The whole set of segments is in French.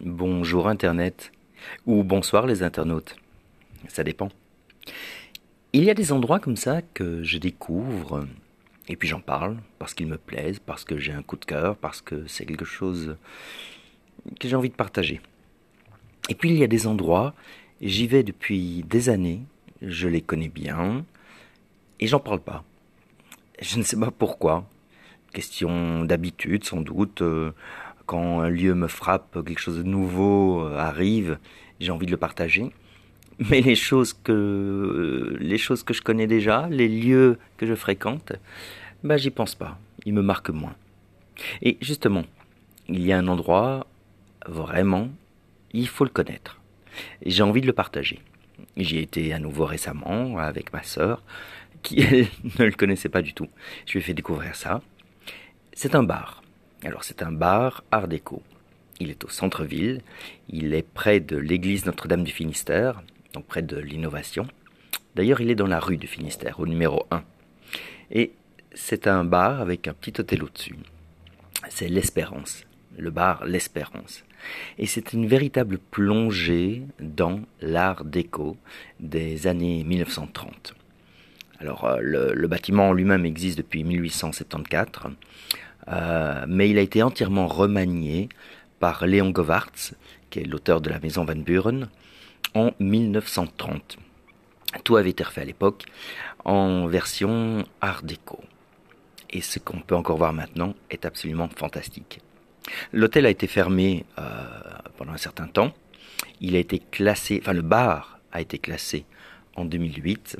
bonjour Internet, ou bonsoir les internautes, ça dépend. Il y a des endroits comme ça que je découvre, et puis j'en parle, parce qu'ils me plaisent, parce que j'ai un coup de cœur, parce que c'est quelque chose que j'ai envie de partager. Et puis il y a des endroits, j'y vais depuis des années, je les connais bien, et j'en parle pas. Je ne sais pas pourquoi. Question d'habitude sans doute. Euh, quand un lieu me frappe, quelque chose de nouveau euh, arrive, j'ai envie de le partager. Mais les choses que euh, les choses que je connais déjà, les lieux que je fréquente, bah j'y pense pas. Ils me marquent moins. Et justement, il y a un endroit vraiment, il faut le connaître. J'ai envie de le partager. J'y ai été à nouveau récemment avec ma sœur, qui ne le connaissait pas du tout. Je lui ai fait découvrir ça. C'est un bar. Alors c'est un bar art déco. Il est au centre-ville, il est près de l'église Notre-Dame du Finistère, donc près de l'innovation. D'ailleurs, il est dans la rue du Finistère, au numéro 1. Et c'est un bar avec un petit hôtel au-dessus. C'est l'Espérance, le bar L'Espérance. Et c'est une véritable plongée dans l'art déco des années 1930. Alors, euh, le, le bâtiment lui-même existe depuis 1874. Euh, mais il a été entièrement remanié par Léon Govartz, qui est l'auteur de la maison Van Buren, en 1930. Tout avait été refait à l'époque en version art déco. Et ce qu'on peut encore voir maintenant est absolument fantastique. L'hôtel a été fermé euh, pendant un certain temps. Il a été classé, enfin le bar a été classé en 2008.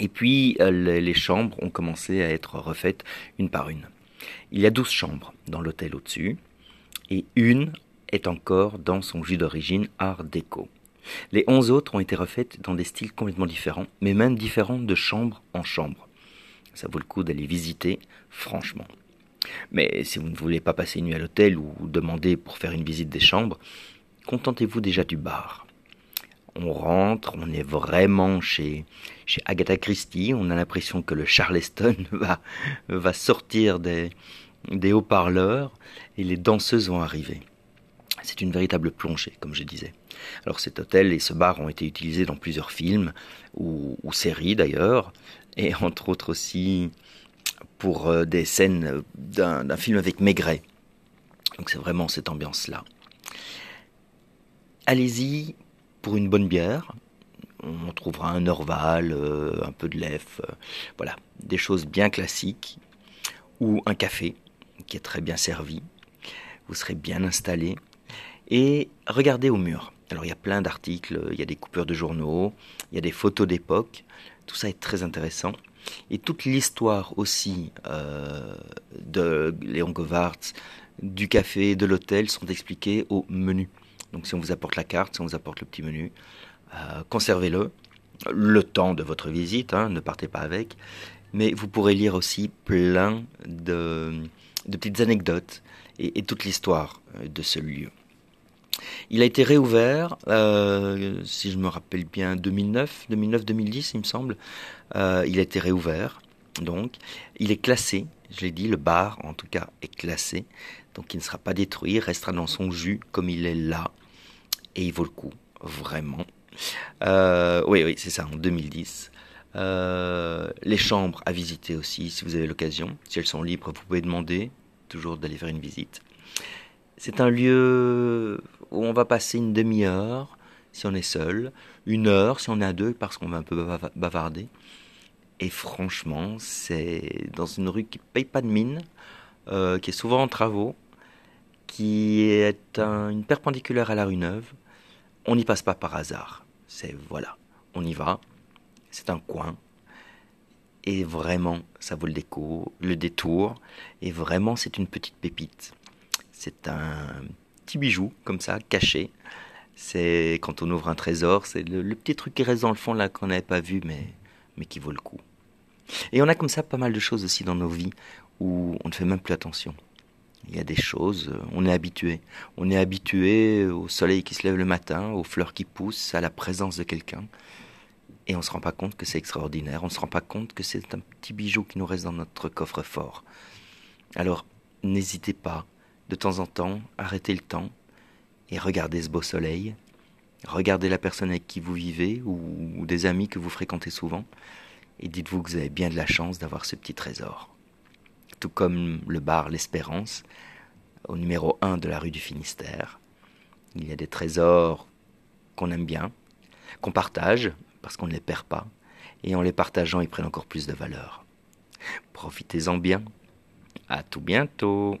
Et puis euh, les chambres ont commencé à être refaites une par une. Il y a douze chambres dans l'hôtel au-dessus, et une est encore dans son jus d'origine art déco. Les onze autres ont été refaites dans des styles complètement différents, mais même différents de chambre en chambre. Ça vaut le coup d'aller visiter, franchement. Mais si vous ne voulez pas passer une nuit à l'hôtel ou demander pour faire une visite des chambres, contentez-vous déjà du bar. On rentre, on est vraiment chez, Agatha Christie, on a l'impression que le Charleston va, sortir des, haut-parleurs et les danseuses vont arriver. C'est une véritable plongée, comme je disais. Alors cet hôtel et ce bar ont été utilisés dans plusieurs films, ou, séries d'ailleurs, et entre autres aussi pour euh, des scènes d'un film avec Maigret. Donc c'est vraiment cette ambiance-là. Allez-y pour une bonne bière. On trouvera un Orval, euh, un peu de lef, euh, voilà, des choses bien classiques, ou un café qui est très bien servi. Vous serez bien installé. Et regardez au mur. Alors il y a plein d'articles, il y a des coupures de journaux, il y a des photos d'époque. Tout ça est très intéressant. Et toute l'histoire aussi euh, de Léon Govartz, du café, de l'hôtel sont expliquées au menu. Donc si on vous apporte la carte, si on vous apporte le petit menu, euh, conservez-le le temps de votre visite, hein, ne partez pas avec, mais vous pourrez lire aussi plein de, petites anecdotes et, toute l'histoire euh, de ce lieu. Il a été réouvert, euh, si je me rappelle bien, 2009, 2009-2010, il me semble. il a été réouvert, donc il est classé. Je l'ai dit, le bar en tout cas est classé, donc il ne sera pas détruit, restera dans son jus comme il est là et il vaut le coup, vraiment. Euh, oui, oui, c'est ça, en 2010. Euh, les chambres à visiter aussi, si vous avez l'occasion. Si elles sont libres, vous pouvez demander toujours d'aller faire une visite. C'est un lieu où on va passer une demi-heure si on est seul, une heure si on est à deux parce qu'on va un peu bavarder. Et franchement, c'est dans une rue qui paye pas de mine, euh, qui est souvent en travaux, qui est une perpendiculaire à la rue Neuve, on n'y passe pas par hasard. C'est voilà, on y va. C'est un coin. Et vraiment, ça vaut le, déco, le détour. Et vraiment, c'est une petite pépite. C'est un petit bijou, comme ça, caché. C'est quand on ouvre un trésor, c'est le, petit truc qui reste dans le fond là qu'on n'avait pas vu, mais, mais qui vaut le coup. Et on a comme ça pas mal de choses aussi dans nos vies où on ne fait même plus attention. Il y a des choses, euh, on est habitué. On est habitué au soleil qui se lève le matin, aux fleurs qui poussent, à la présence de quelqu'un. Et on ne se rend pas compte que c'est extraordinaire, on ne se rend pas compte que c'est un petit bijou qui nous reste dans notre coffre-fort. Alors, n'hésitez pas, de temps en temps, arrêtez le temps et regardez ce beau soleil, regardez la personne avec qui vous vivez ou des amis que vous fréquentez souvent, et dites-vous que vous avez bien de la chance d'avoir ce petit trésor. Tout comme le bar L'Espérance, au numéro 1 de la rue du Finistère. Il y a des trésors qu'on aime bien, qu'on partage, parce qu'on ne les perd pas, et en les partageant, ils prennent encore plus de valeur. Profitez-en bien. À tout bientôt.